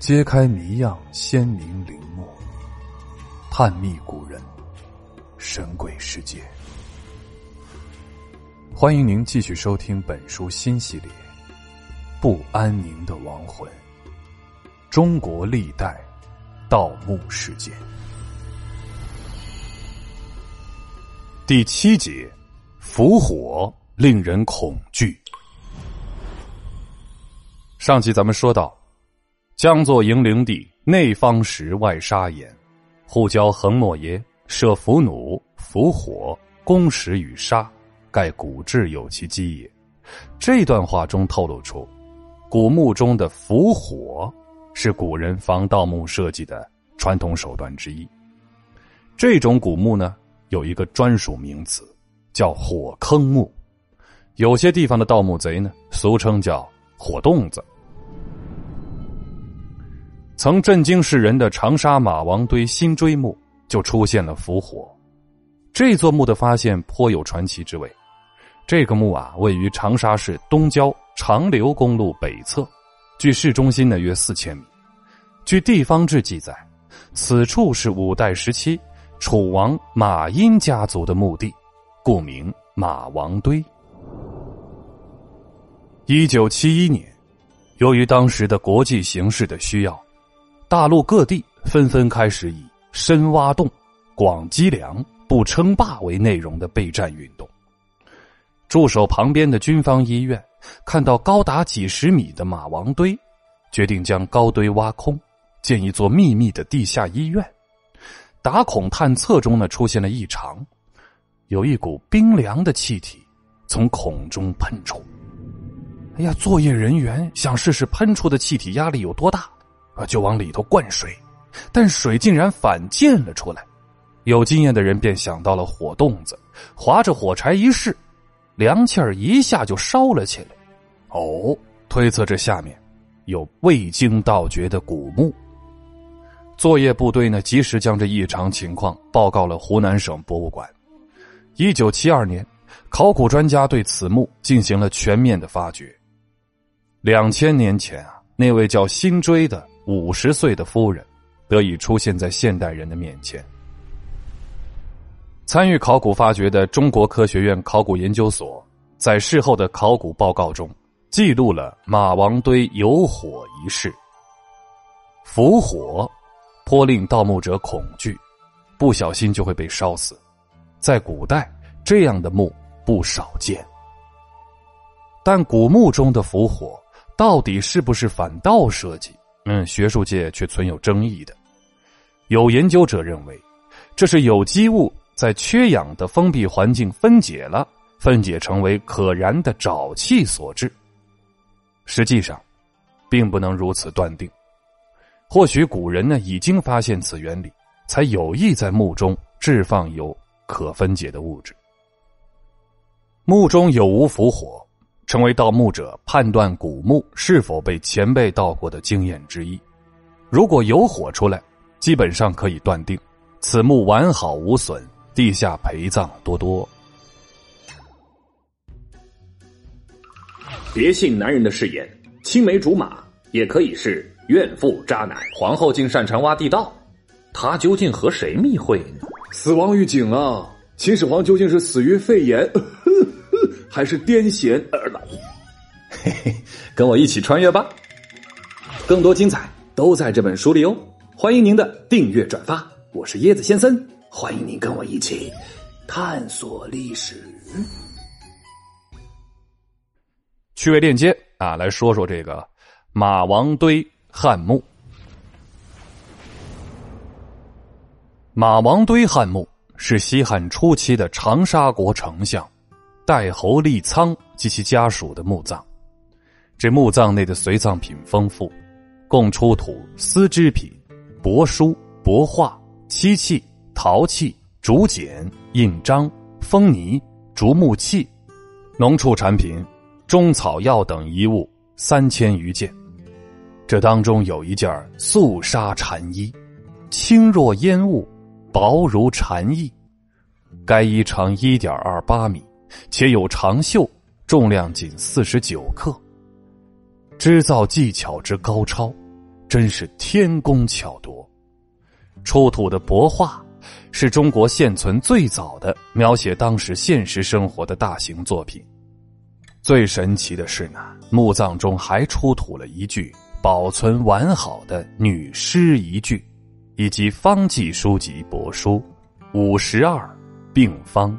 揭开谜样鲜明陵墓，探秘古人神鬼世界。欢迎您继续收听本书新系列《不安宁的亡魂：中国历代盗墓事件》第七节：伏火令人恐惧。上集咱们说到。将作营陵地，内方石，外沙岩。互交横莫耶，设伏弩，伏火，攻石与沙，盖古志有其机也。这段话中透露出，古墓中的伏火是古人防盗墓设计的传统手段之一。这种古墓呢，有一个专属名词，叫火坑墓。有些地方的盗墓贼呢，俗称叫火洞子。曾震惊世人的长沙马王堆辛追墓就出现了伏火，这座墓的发现颇有传奇之味。这个墓啊，位于长沙市东郊长流公路北侧，距市中心呢约四千米。据地方志记载，此处是五代时期楚王马殷家族的墓地，故名马王堆。一九七一年，由于当时的国际形势的需要。大陆各地纷纷开始以深挖洞、广积粮、不称霸为内容的备战运动。驻守旁边的军方医院看到高达几十米的马王堆，决定将高堆挖空，建一座秘密的地下医院。打孔探测中呢出现了异常，有一股冰凉的气体从孔中喷出。哎呀，作业人员想试试喷出的气体压力有多大。啊就往里头灌水，但水竟然反溅了出来。有经验的人便想到了火洞子，划着火柴一试，凉气儿一下就烧了起来。哦，推测这下面有未经盗掘的古墓。作业部队呢，及时将这异常情况报告了湖南省博物馆。一九七二年，考古专家对此墓进行了全面的发掘。两千年前啊，那位叫辛追的。五十岁的夫人得以出现在现代人的面前。参与考古发掘的中国科学院考古研究所在事后的考古报告中记录了马王堆有火一事。伏火颇令盗墓者恐惧，不小心就会被烧死。在古代，这样的墓不少见。但古墓中的伏火到底是不是反盗设计？嗯，学术界却存有争议的。有研究者认为，这是有机物在缺氧的封闭环境分解了，分解成为可燃的沼气所致。实际上，并不能如此断定。或许古人呢已经发现此原理，才有意在墓中置放有可分解的物质。墓中有无伏火？成为盗墓者判断古墓是否被前辈盗过的经验之一。如果有火出来，基本上可以断定此墓完好无损，地下陪葬多多。别信男人的誓言，青梅竹马也可以是怨妇渣男。皇后竟擅长挖地道，她究竟和谁密会呢？死亡预警啊！秦始皇究竟是死于肺炎？还是癫痫嘿嘿，跟我一起穿越吧！更多精彩都在这本书里哦！欢迎您的订阅转发，我是椰子先生，欢迎您跟我一起探索历史。趣味链接啊，来说说这个马王堆汉墓。马王堆汉墓是西汉初期的长沙国丞相。代侯立苍及其家属的墓葬，这墓葬内的随葬品丰富，共出土丝织品、帛书、帛画、漆器、陶器、竹简、印章、封泥、竹木器、农畜产品、中草药等遗物三千余件。这当中有一件素纱禅衣，轻若烟雾，薄如蝉翼。该衣长一点二八米。且有长袖，重量仅四十九克。织造技巧之高超，真是天工巧夺。出土的帛画是中国现存最早的描写当时现实生活的大型作品。最神奇的是呢，墓葬中还出土了一具保存完好的女尸遗具，以及方剂书籍帛书五十二病方。